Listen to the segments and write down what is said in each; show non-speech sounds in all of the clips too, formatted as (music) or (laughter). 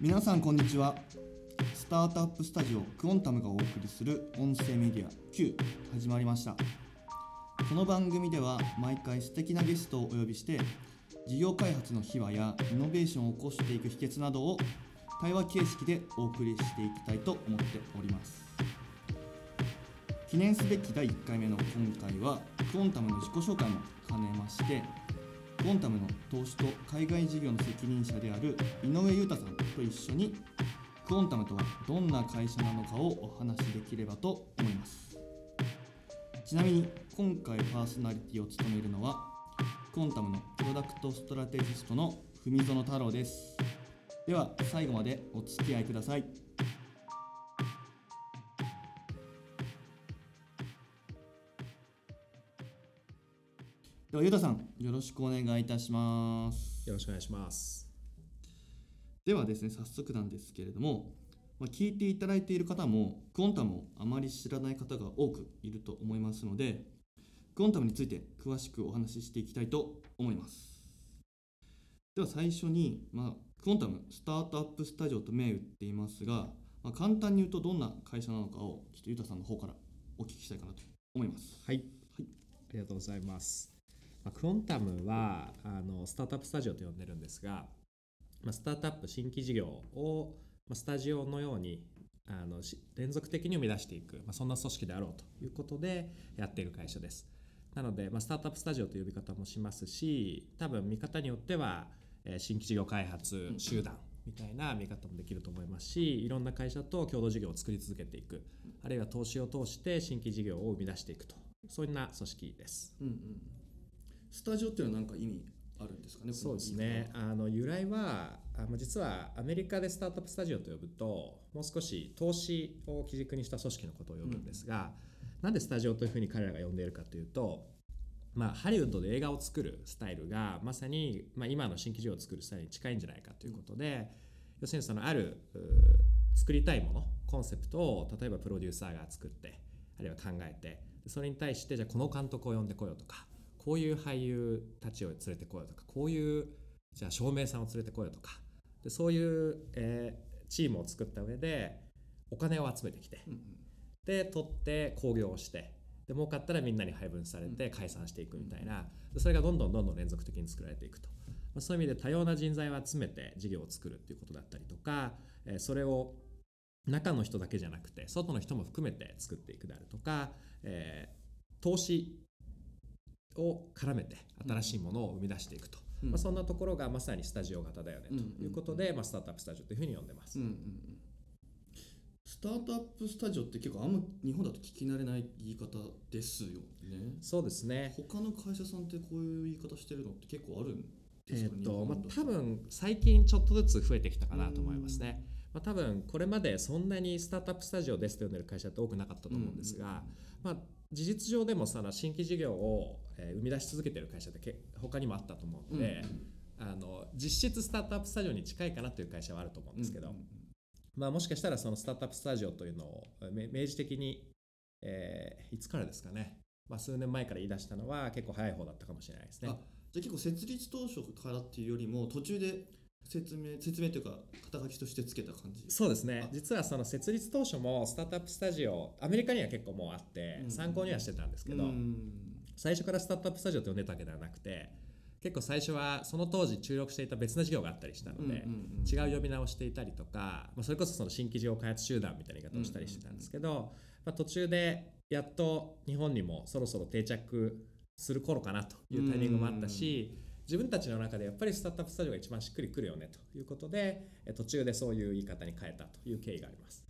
皆さんこんにちは。スタートアップスタジオクオンタムがお送りする音声メディア Q 始まりました。この番組では毎回素敵なゲストをお呼びして事業開発の秘話やイノベーションを起こしていく秘訣などを対話形式でお送りしていきたいと思っております。記念すべき第1回目の今回はクオンタムの自己紹介も兼ねましてクオンタムの投資と海外事業の責任者である井上裕太さんと一緒にクオンタムとはどんな会社なのかをお話しできればと思います。ちなみに今回パーソナリティを務めるのはクオンタムのプロダクトストラテジストの文園太郎です。では最後までお付き合いください。では、ゆうたさん、よろしくお願いいたします。よろしくお願いします。ではですね、早速なんですけれども、まあ、聞いていただいている方も、クオンタムをあまり知らない方が多くいると思いますので、クオンタムについて詳しくお話ししていきたいと思います。では最初に、まあ、クオンタム、スタートアップスタジオと銘打っていますが、まあ、簡単に言うとどんな会社なのかを、ちょっとゆうたさんの方からお聞きしたいかなと思います。はい、はいありがとうございます。まあ、クオンタムはあのスタートアップスタジオと呼んでるんですが、まあ、スタートアップ新規事業を、まあ、スタジオのようにあのし連続的に生み出していく、まあ、そんな組織であろうということでやっている会社です。なので、まあ、スタートアップスタジオという呼び方もしますし多分見方によっては、えー新規事業開発集団みたいな見方もできると思いますしいろんな会社と共同事業を作り続けていく。あるいは投資を通して新規事業を生み出していくと。そんな組織です。うんうん、スタジオっていうのは何か意味あるんですかね？そうですね。あの由来はあまあ実はアメリカでスタートアップスタジオと呼ぶともう少し投資を基軸にした組織のことを呼ぶんですが、なんでスタジオというふうに彼らが呼んでいるかというと、まあ、ハリウッドで映画を作るスタイルがまさに、まあ、今の新規事業を作るスタイルに近いんじゃないかということで、要するにそのあるう作りたいものコンセプトを例えばプロデューサーが作ってあるいは考えてそれに対してじゃあこの監督を呼んでこようとかこういう俳優たちを連れてこようとかこういうじゃあ照明さんを連れてこようとか。でそういう、えーチームを作った上でお金を集めてきてうんうん。で取って興行をしてで儲かったらみんなに配分されて解散していくみたいな。でそれがどんどんどんどん連続的に作られていくと、まあ、そういう意味で多様な人材を集めて事業を作るっていうことだったりとか、えーそれを中の人だけじゃなくて外の人も含めて作っていくであるとか、えー投資を絡めて新しいものを生み出していくと、うん。まあ、そんなところがまさにスタジオ型だよねと。いうことで、まあ、スタートアップスタジオというふうに呼んでます。うんうんうん。スタートアップスタジオって結構あんま日本だと聞き慣れない言い方ですよね。そうですね。他の会社さんってこういう言い方してるのって結構あるんですか？えーっとまあ、多分最近ちょっとずつ増えてきたかなと思いますね。まあ、多分これまでそんなにスタートアップスタジオですと呼んでる会社って多くなかったと思うんですが、まあ、事実上でもその新規事業をえー生み出し続けてる会社ってけ他にもあったと思うので、あの実質スタートアップスタジオに近いかなという会社はあると思うんですけど、まあ、もしかしたらそのスタートアップスタジオというのをめ明示的に、えーいつからですかね、まあ、数年前から言い出したのは結構早い方だったかもしれないですね。あ。じゃあ結構設立当初からっていうよりも途中で説明説明というか肩書きとしてつけた感じ？そうですね。あ。実はその設立当初もスタートアップスタジオアメリカには結構もうあってうん。参考にはしてたんですけど、うん。最初からスタートアップスタジオと呼んでたわけではなくて結構最初はその当時注力していた別な事業があったりしたので、うんうんうん違う呼び名をしていたりとか、まあ、それこそその新規事業開発集団みたいな言い方をしたりしてたんですけど、まあ、途中でやっと日本にもそろそろ定着する頃かなというタイミングもあったし、自分たちの中でやっぱりスタートアップスタジオが一番しっくりくるよねということでえ途中でそういう言い方に変えたという経緯があります。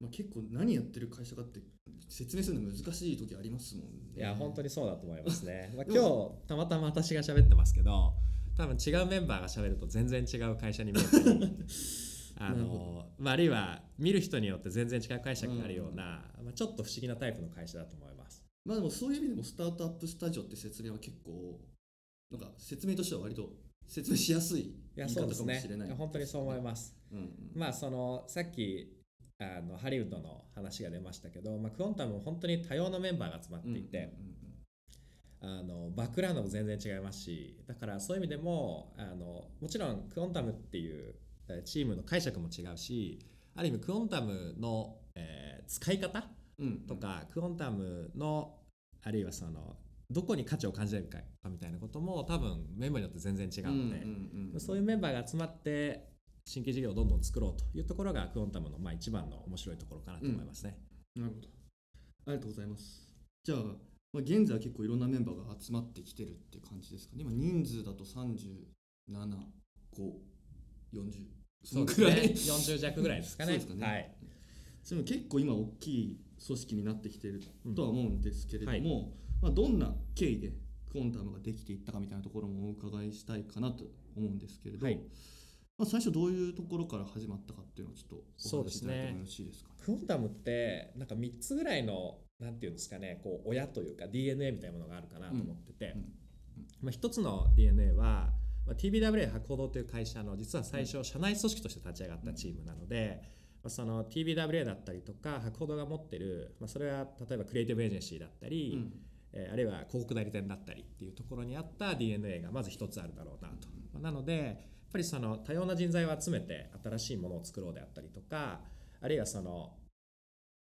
まあ、結構何やってる会社かって説明するの難しい時ありますもんねいや本当にそうだと思いますね。(laughs) まあ、で今日たまたま私が喋ってますけど多分違うメンバーが喋ると全然違う会社に見えたり (laughs) あなるのほ、まあ、あるいは見る人によって全然違う解釈があるような、まあ、ちょっと不思議なタイプの会社だと思います。まあでもそういう意味でもスタートアップスタジオって説明は結構なんか説明としては割と説明しやすい言い方かもそうですね。しれない。いや本当にそう思います。うんうん。まあそのさっきあのハリウッドの話が出ましたけど、まあ、クオンタムも本当に多様なメンバーが集まっていて、あのバックグラウンドも全然違いますしだからそういう意味でもあのもちろんクオンタムっていうえーチームの解釈も違うしある意味クオンタムの、えー使い方うん。とか、クオンタムのあるいはそのどこに価値を感じるかみたいなことも多分メンバーによって全然違うので、んんそういうメンバーが集まって新規事業をどんどん作ろうというところがクオンタムのまあ一番の面白いところかなと思いますね。なるほど。ありがとうございます。じゃあ、まあ、現在は結構いろんなメンバーが集まってきてるって感じですかね。今人数だと37540そのくらい。40弱ぐらいですかね。そうですかね。はい。でも結構今大きい組織になってきてるとは思うんですけれども、うんはいまあ、どんな経緯でクオンタムができていったかみたいなところもお伺いしたいかなと思うんですけれど、はい。まあ、最初どういうところから始まったかっていうのをちょっとお話しそうですね。いただいてもよろしいですか？クオンタムってなんか3つぐらいのなんていうんですかねこう親というか DNA みたいなものがあるかなと思ってて、うんうんまあ、1つの DNA は、まあ、TBWA 博報堂という会社の実は最初社内組織として立ち上がったチームなので、まあ、その TBWA だったりとか博報堂が持ってる、まあ、それは例えばクリエイティブエージェンシーだったり、うんえーあるいは広告代理店だったりっていうところにあった DNA がまず一つあるだろうなと。まあなのでやっぱりその多様な人材を集めて新しいものを作ろうであったりとかあるいはその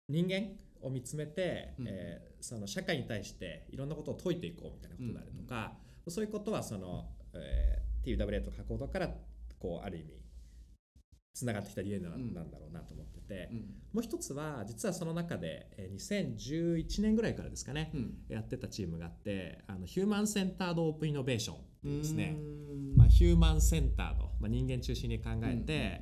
人間を見つめて、うんえーその社会に対していろんなことを解いていこうみたいなことであるとか、そういうことはその、えー TWA とかコードからこうある意味つながってきたうん。なんだろうなと思ってて、うん。もう一つは実はその中でえー2011年ぐらいからですかね、うん。やってたチームがあってあのヒューマンセンタードオープンイノベーションっていうですねまあ、ヒューマンセンタード、まあ、人間中心に考えて、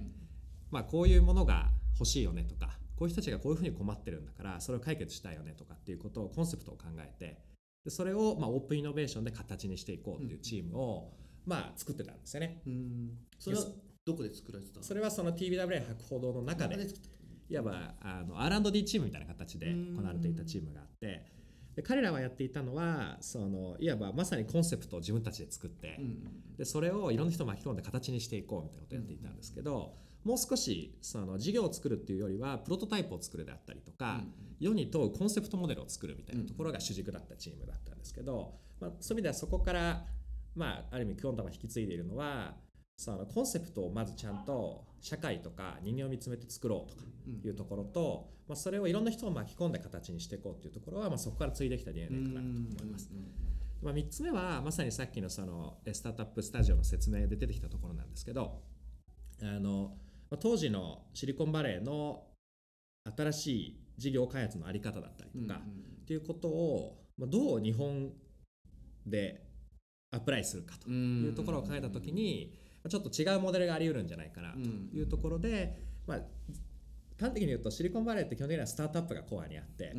まあ、こういうものが欲しいよねとかこういう人たちがこういうふうに困ってるんだからそれを解決したいよねとかっていうことをコンセプトを考えてでそれをまあオープンイノベーションで形にしていこうっていうチームをまあ作ってたんですよね。うん。うんそれはどこで作られてたそれはその TBWA 博報堂の中で。いわばあの R&D チームみたいな形で行われていたチームがあって。で彼らはやっていたのはそのいわばまさにコンセプトを自分たちで作って、うん。でそれをいろんな人を巻き込んで形にしていこうみたいなことをやっていたんですけど、もう少しその事業を作るっていうよりはプロトタイプを作るであったりとか、世に問うコンセプトモデルを作るみたいなところが主軸だったチームだったんですけど、まあ、そういう意味ではそこから、まあ、ある意味クオンタムが引き継いでいるのはそのコンセプトをまずちゃんと社会とか人間を見つめて作ろうとかいうところと、まあ、それをいろんな人を巻き込んで形にしていこうっていうところは、まあ、そこから継いできた DNA かなと思います。まあ、3つ目はまさにさっきのそのえスタートアップスタジオの説明で出てきたところなんですけどあのまあ当時のシリコンバレーの新しい事業開発の在り方だったりとか、っていうことをまあどう日本でアプライするかというところを考えたときにまあちょっと違うモデルがあり得るんじゃないかなというところで、まあ、端的に言うとシリコンバレーって基本的にはスタートアップがコアにあって、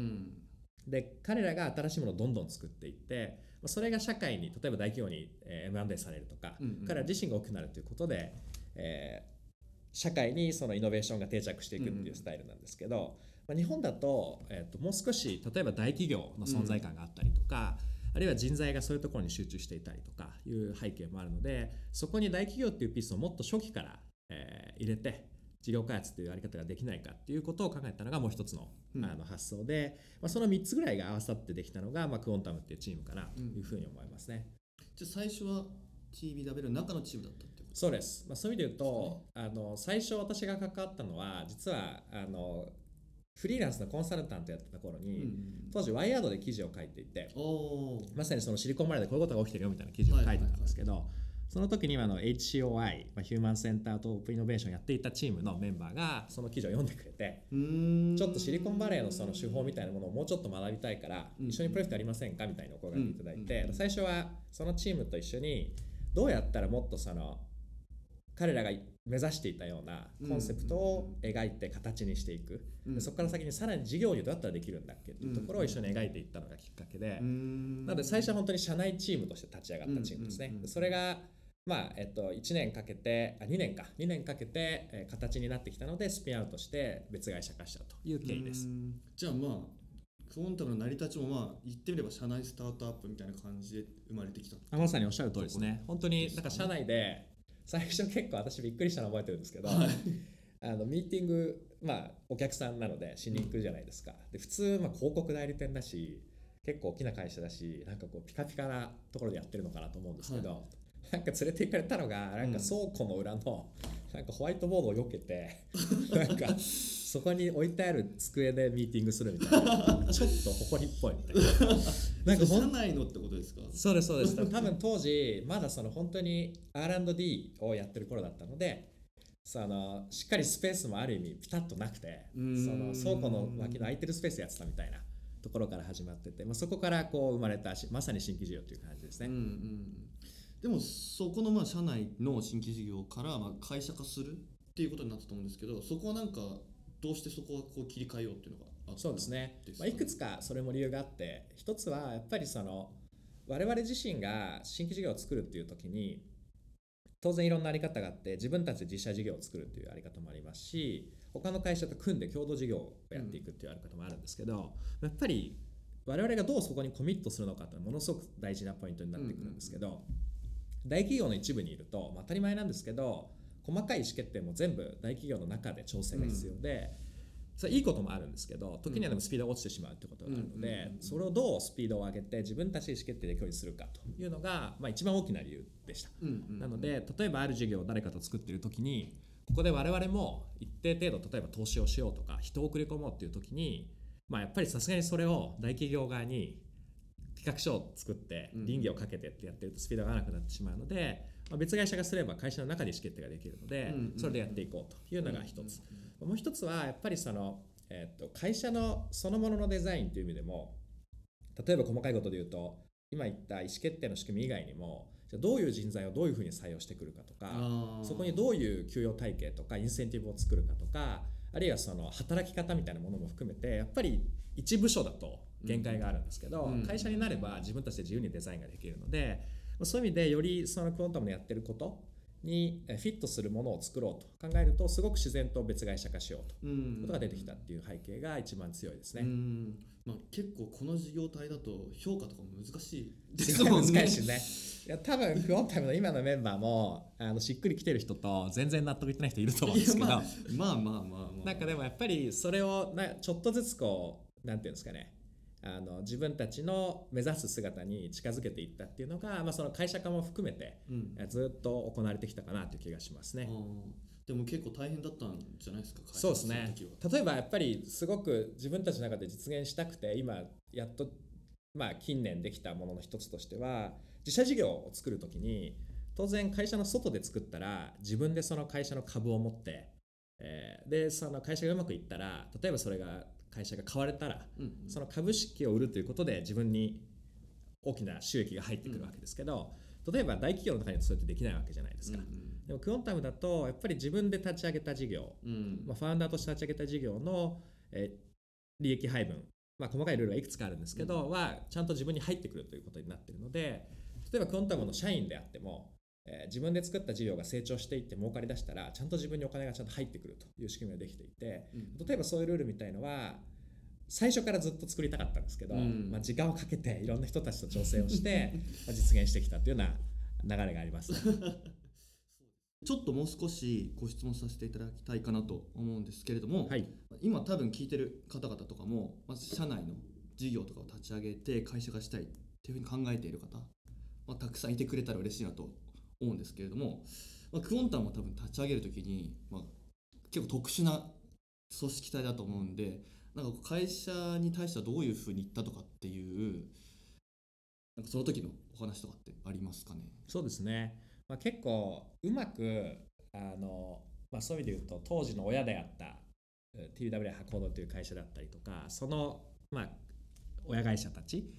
で彼らが新しいものをどんどん作っていってまあそれが社会に例えば大企業にえー M&A されるとか、うんうん。彼ら自身が大きくなるということで、えー社会にそのイノベーションが定着していくっていうスタイルなんですけど、まあ、日本だと,、えーともう少し例えば大企業の存在感があったりとか、あるいは人材がそういうところに集中していたりとかいう背景もあるのでそこに大企業っていうピースをもっと初期から、えー入れて事業開発というやり方ができないかっていうことを考えたのがもう一つの,、うん。あの発想で、まあ、その3つぐらいが合わさってできたのが、まあ、クオンタムっていうチームかなというふうに思いますね。じゃあ最初は TBW の中のチームだったってことそうです、まあ、そういう意味で言うと、あの最初私が関わったのは実はあのフリーランスのコンサルタントやってた頃に、当時ワイヤードで記事を書いていてまさにそのシリコンバレーでこういうことが起きてるよみたいな記事を書いてたんですけど、その時にあの HCOI、まあ、ヒューマンセンターとオープンイノベーションやっていたチームのメンバーがその記事を読んでくれてーちょっとシリコンバレーのその手法みたいなものをもうちょっと学びたいからうん一緒にプロジェクトやりませんかみたいなお声がけいただいうんて最初はそのチームと一緒にどうやったらもっとその彼らが目指していたようなコンセプトを描いて形にしていく。うん。でそこから先にさらに事業にどうやったらできるんだっけっていうところを一緒に描いていったのがきっかけでうーん。なので最初は本当に社内チームとして立ち上がったチームですね。うんうんうん。でそれがまあえっと、1年かけてあ2年か。2年かけて、えー形になってきたのでスピンアウトして別会社化したという経緯です。う。ーん。じゃあまあクオンタムの成り立ちもまあ言ってみれば社内スタートアップみたいな感じで生まれてきた。あまさにおっしゃる通りですね。本当になんか社内で最初結構私びっくりしたの覚えてるんですけど、はい。あのミーティング、まあ、お客さんなのでしに行くじゃないですか。で普通、まあ、広告代理店だし結構大きな会社だしなんかこうピカピカなところでやってるのかなと思うんですけど、なんか連れて行かれたのがなんか倉庫の裏の、なんかホワイトボードを避けて (laughs) なんかそこに置いてある机でミーティングするみたいな。(laughs) ちょっと誇りっぽいみたいな。(laughs) なんか社内のってことですか？そうですそうです。(laughs) 多分当時まだその本当に R&D をやってる頃だったのでそのしっかりスペースもある意味ピタッとなくてその倉庫の脇の空いてるスペースやってたみたいなところから始まってて、まあ、そこからこう生まれたしまさに新規事業という感じですね。うんうん。でもそこのまあ社内の新規事業からまあ会社化するっていうことになったと思うんですけどそこはなんかどうしてそこはこう切り替えようっていうのがあったそうですね。ですまあ、いくつかそれも理由があって一つはやっぱりその我々自身が新規事業を作るっていう時に当然いろんなあり方があって自分たちで実写事業を作るっていうあり方もありますし他の会社と組んで共同事業をやっていくっていうあり方もあるんですけど、やっぱり我々がどうそこにコミットするのかってものすごく大事なポイントになってくるんですけど、大企業の一部にいると、まあ当たり前なんですけど細かい意思決定も全部大企業の中で調整が必要で、それいいこともあるんですけど時にはでもスピードが落ちてしまうってことがあるのうんうん。うんうんでそれをどうスピードを上げて自分たちで意思決定で共有するかというのが、まあ、一番大きな理由でした。うんうんなので例えばある事業を誰かと作っている時にここで我々も一定程度例えば投資をしようとか人を送り込もうっていう時に、まあ、やっぱりさすがにそれを大企業側に企画書を作ってうん。倫理をかけてってやってるとスピードが合わなくなってしまうので、まあ、別会社がすれば会社の中で意思決定ができるのでそれでやっていこうというのが一つ。もう一つはやっぱりその、えっと会社のそのもののデザインという意味でも例えば細かいことで言うと今言った意思決定の仕組み以外にもじゃあどういう人材をどういうふうに採用してくるかとかそこにどういう給与体系とかインセンティブを作るかとかあるいはその働き方みたいなものも含めてやっぱり一部署だと限界があるんですけど、うん会社になれば自分たちで自由にデザインができるのでまあそういう意味でよりそのクオンタムのやってることにえフィットするものを作ろうと。考えるとすごく自然と別会社化しようと。うん。いうことが出てきたっていう背景が一番強いですね。うん。まあ、結構この事業体だと評価とかも難しいですもんね。(laughs) 難しいしね。いや多分クオンタムの今のメンバーもあのしっくりきてる人と全然納得いってない人いると思うんですけど、いやまあまあまあまあまあ。なんかでもやっぱりそれをなちょっとずつこうなんていうんですかねあの自分たちの目指す姿に近づけていったっていうのが、まあ、その会社化も含めてうん。えずっと行われてきたかなという気がしますね。でも結構大変だったんじゃないですか会社そうですね。例えばやっぱりすごく自分たちの中で実現したくて今やっとまあ近年できたものの一つとしては自社事業を作るときに当然会社の外で作ったら自分でその会社の株を持って、えーでその会社がうまくいったら例えばそれが会社が買われたらうんうん。その株式を売るということで自分に大きな収益が入ってくるわけですけど、例えば大企業の中にはそうやってできないわけじゃないですか。でもクオンタムだとやっぱり自分で立ち上げた事業うん。うんまあ、ファウンダーとして立ち上げた事業の、えー利益配分、まあ、細かいルールはいくつかあるんですけど、はちゃんと自分に入ってくるということになっているので例えばクオンタムの社員であっても、えー自分で作った事業が成長していって儲かりだしたらちゃんと自分にお金がちゃんと入ってくるという仕組みができていてうん。例えばそういうルールみたいのは最初からずっと作りたかったんですけど、うん。まあ、時間をかけていろんな人たちと調整をして (laughs) まあ実現してきたというような流れがあります、ね。(laughs) ちょっともう少しご質問させていただきたいかなと思うんですけれども、はい。今多分聞いてる方々とかもまず社内の事業とかを立ち上げて会社化したいっていうふうに考えている方、まあ、たくさんいてくれたら嬉しいなと思うんですけれども、まあ、クオンタムを多分立ち上げるときに、まあ、結構特殊な組織体だと思うんでなんか会社に対してはどういうふうに言ったとかっていうなんかその時のお話とかってありますかね？そうですね、まあ、結構うまくあの、まあ、そういう意味で言うと当時の親であった TWA ハコードという会社だったりとかその、まあ、親会社たち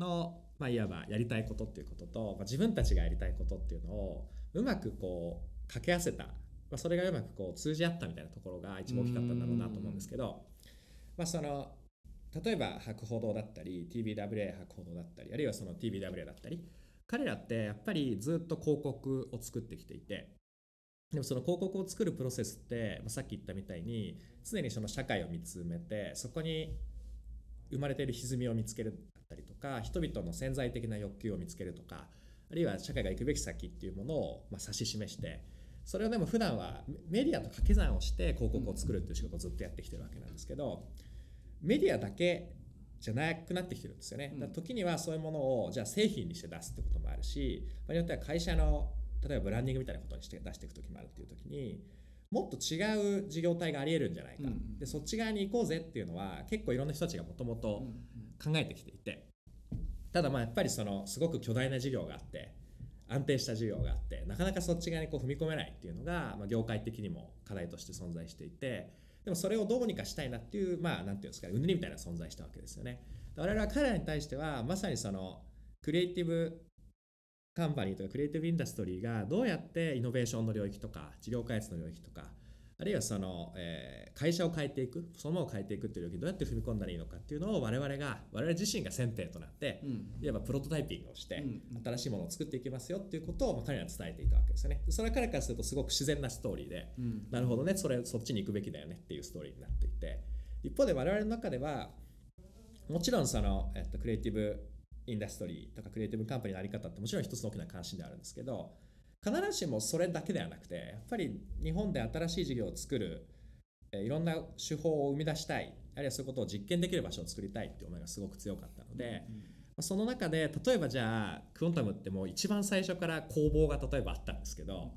の、まあ、いわばやりたいことっていうことと、まあ、自分たちがやりたいことっていうのをうまくこう掛け合わせた、まあ、それがうまくこう通じ合ったみたいなところが一番大きかったんだろうなと思うんですけど、まあ、その例えば博報堂だったり TBWA 博報堂だったりあるいはその TBWA だったり彼らってやっぱりずっと広告を作ってきていてでもその広告を作るプロセスってまあさっき言ったみたいに常にその社会を見つめてそこに生まれている歪みを見つける。ったりとか人々の潜在的な欲求を見つけるとかあるいは社会が行くべき先っていうものをまあ指し示してそれをでも普段はメディアと掛け算をして広告を作るっていう仕事をずっとやってきてるわけなんですけどメディアだけじゃなくなってきてるんですよね。だ時にはそういうものをじゃあ製品にして出すってこともあるし場合によっては会社の例えばブランディングみたいなことにして出していく時もあるっていう時にもっと違う事業体がありえるんじゃないか、うん。でそっち側に行こうぜっていうのは結構いろんな人たちがもともと考えてきていて。ただまあやっぱりそのすごく巨大な事業があって安定した事業があってなかなかそっち側にこう踏み込めないっていうのが、まあ、業界的にも課題として存在していて。でもそれをどうにかしたいなっていうまあなんていうんですかねうねりみたいな存在したわけですよね。我々は彼らに対してはまさにそのクリエイティブカンパニーとかクリエイティブインダストリーがどうやってイノベーションの領域とか事業開発の領域とかあるいはその、えー会社を変えていくそのものを変えていくっていう領域にどうやって踏み込んだらいいのかっていうのを我々が我々自身が先兵となってうん。いわばプロトタイピングをしてうん。新しいものを作っていきますよっていうことをまあ彼らに伝えていたわけですよね。それは彼からするとすごく自然なストーリーでうん。なるほどねそれそっちに行くべきだよねっていうストーリーになっていて一方で我々の中ではもちろんその、えっと、クリエイティブインダストリーとかクリエイティブカンパニーのあり方ってもちろん一つの大きな関心ではあるんですけど必ずしもそれだけではなくてやっぱり日本で新しい事業を作るえーいろんな手法を生み出したいあるいはそういうことを実験できる場所を作りたいっていう思いがすごく強かったので、まあその中で例えばじゃあクオンタムってもう一番最初から工房が例えばあったんですけど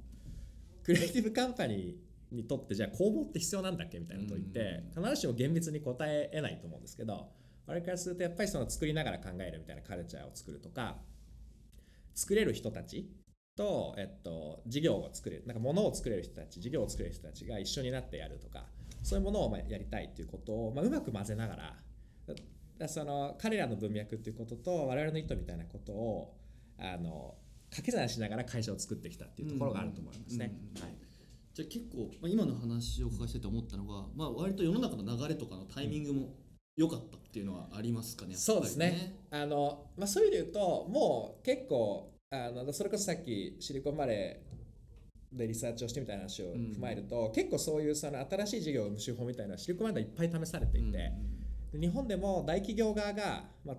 クリエイティブカンパニーにとってじゃあ工房って必要なんだっけみたいなことを言って必ずしも厳密に答え得ないと思うんですけど我々からするとやっぱりその作りながら考えるみたいなカルチャーを作るとか作れる人たちと、えっと、事業を作れるなんか物を作れる人たち事業を作れる人たちが一緒になってやるとかそういうものをまあやりたいということを、まあ、うまく混ぜながらだだその彼らの文脈っていうことと我々の意図みたいなことをあの掛け算しながら会社を作ってきたっていうところがあると思いますね。うんうんはいじゃあ結構、まあ、今の話をお伺いしてて思ったのが、まあ、割と世の中の流れとかのタイミングも良かったっていうのはありますかね。そうですね。あのまあ、そういう意味で言うともう結構あのそれこそさっきシリコンバレーでリサーチをしてみたいな話を踏まえると、結構そういうその新しい事業を生む手法みたいなシリコンバレーでいっぱい試されていて、で日本でも大企業側が、まあ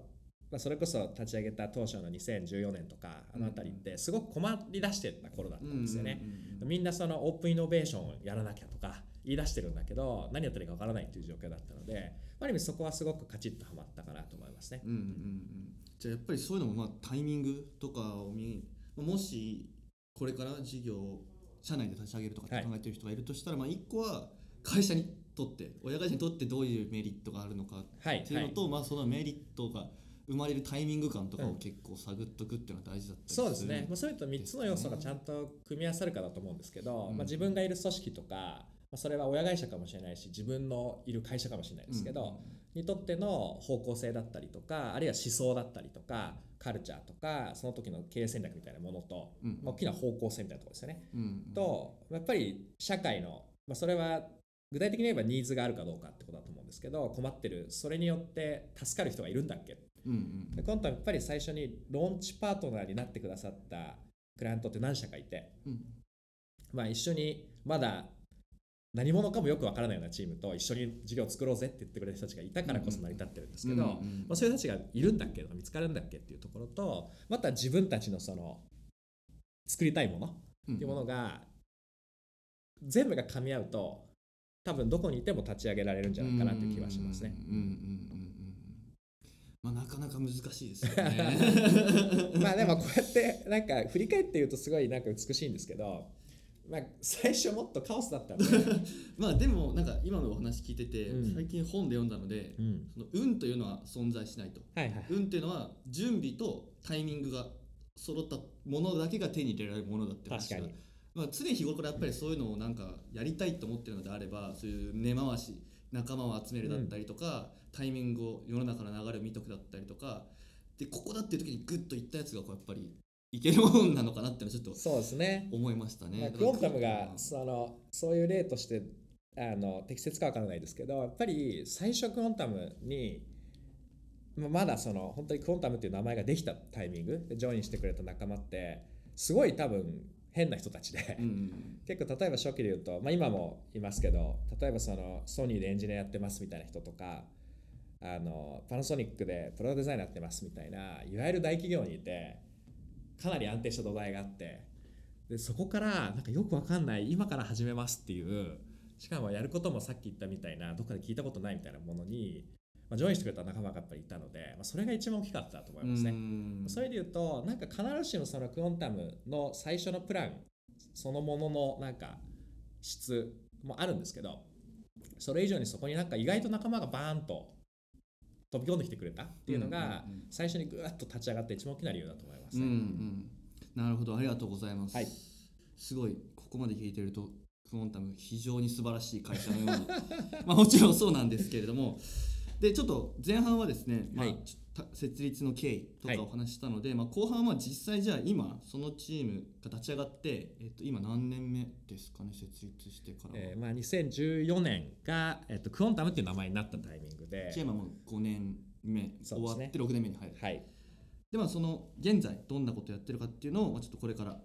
まあ、それこそ立ち上げた当初の2014年とかあの辺りってすごく困り出してた頃だったんですよね。みんなそのオープンイノベーションをやらなきゃとか言い出してるんだけど何やったらいいかわからないっていう状況だったのである意味そこはすごくカチッとはまったかなと思いますね。うんうんうん、じゃあやっぱりそういうのもまあタイミングとかを見もしこれから事業を社内で立ち上げるとかって考えてる人がいるとしたら、まあ一個は会社にとって親会社にとってどういうメリットがあるのかはい、っていうのと、まあそのメリットが生まれるタイミング感とかうん。を結構探っとくっていうのは大事だったりそうですね、まあ、それれと3つの要素がちゃんと組み合わさるかだと思うんですけど、うん。まあ、自分がいる組織とか、まあ、それは親会社かもしれないし自分のいる会社かもしれないですけど、にとっての方向性だったりとかあるいは思想だったりとかカルチャーとかその時の経営戦略みたいなものと、うん。まあ大きな方向性みたいなところですよね。うん。とやっぱり社会の、まあ、それは具体的に言えばニーズがあるかどうかってことだと思うんですけど困ってるそれによって助かる人がいるんだっけ？うんうん。で今度はやっぱり最初にローンチパートナーになってくださったクライアントって何社かいて、うん。まあ、一緒にまだ何者かもよくわからないようなチームと一緒に事業を作ろうぜって言ってくれる人たちがいたからこそ成り立ってるんですけど、まあ、そういう人たちがいるんだっけ見つかるんだっけっていうところとまた自分たちのその作りたいものっていうものが全部が噛み合うと多分どこにいても立ち上げられるんじゃないかなという気はしますね。まあなかなか難しいですよね。(laughs) まあでもこうやってなんか振り返って言うとすごいなんか美しいんですけど、まあ、最初もっとカオスだったんで、(laughs) まあでもなんか今のお話聞いてて、うん。最近本で読んだので、うん、その運というのは存在しないと。はいはい。運っていうのは準備とタイミングが揃ったものだけが手に入れられるものだって話が。確かに。まあ、常日頃からやっぱりそういうのをなんかやりたいと思ってるのであればそういう根回し仲間を集めるだったりとか、タイミングを世の中の流れを見とくだったりとかでここだっていう時にグッといったやつがこうやっぱりいけるもんなのかなってちょっとそうですね。思いましたね。クオンタムがそのそういう例としてあの適切かわからないですけどやっぱり最初クオンタムにまだその本当にクオンタムっていう名前ができたタイミングでジョインしてくれた仲間ってすごい多分変な人たちで、うん (laughs) 結構例えば初期で言うと、まあ、今もいますけど例えばそのソニーでエンジニアやってますみたいな人とかあのパナソニックでプロデザイナーやってますみたいないわゆる大企業にいてかなり安定した土台があってでそこからなんかよくわかんない今から始めますっていうしかもやることもさっき言ったみたいなどっかで聞いたことないみたいなものに、まあ、ジョインしてくれた仲間がやっぱりいたので、まあ、それが一番大きかったと思いますね。うんそういう意味で言うとなんか必ずしもそのクオンタムの最初のプランそのもののなんか質もあるんですけどそれ以上にそこになんか意外と仲間がバーンと飛び込んできてくれたっていうのが最初にぐーっと立ち上がって一番大きな理由だと思います。うんうね。ん。なるほど。ありがとうございます、はい。すごいここまで聞いてるとクオンタム非常に素晴らしい会社のように。(laughs) まあもちろんそうなんですけれどもでちょっと前半はですね、まあはい。設立の経緯とはい。かお話ししたので、まあ、後半は実際じゃあ今そのチームが立ち上がって、えっと、今何年目ですかね設立してからは、えーまあ、2014年が、えっと、クオンタムっていう名前になったタイミングで。チームはもう5年目、終わって6年目に入る。はい。でまあその現在どんなことやってるかっていうのを、まあ、ちょっとこれから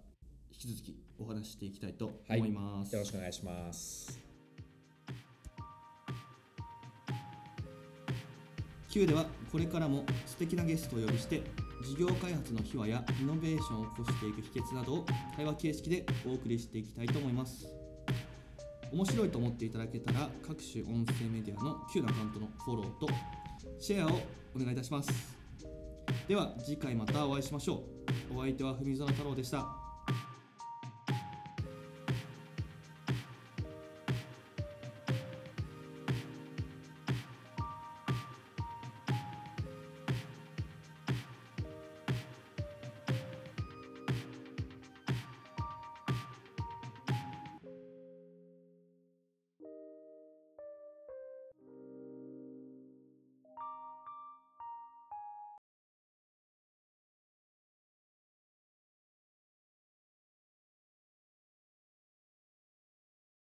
引き続きお話ししていきたいと思います、よろしくお願いします。Q ではこれからも素敵なゲストをお呼びして事業開発の秘話やイノベーションを起こしていく秘訣などを会話形式でお送りしていきたいと思います。面白いと思っていただけたら各種音声メディアの Q のアカウントのフォローとシェアをお願いいたします。では次回またお会いしましょう。お相手は文園太郎でした。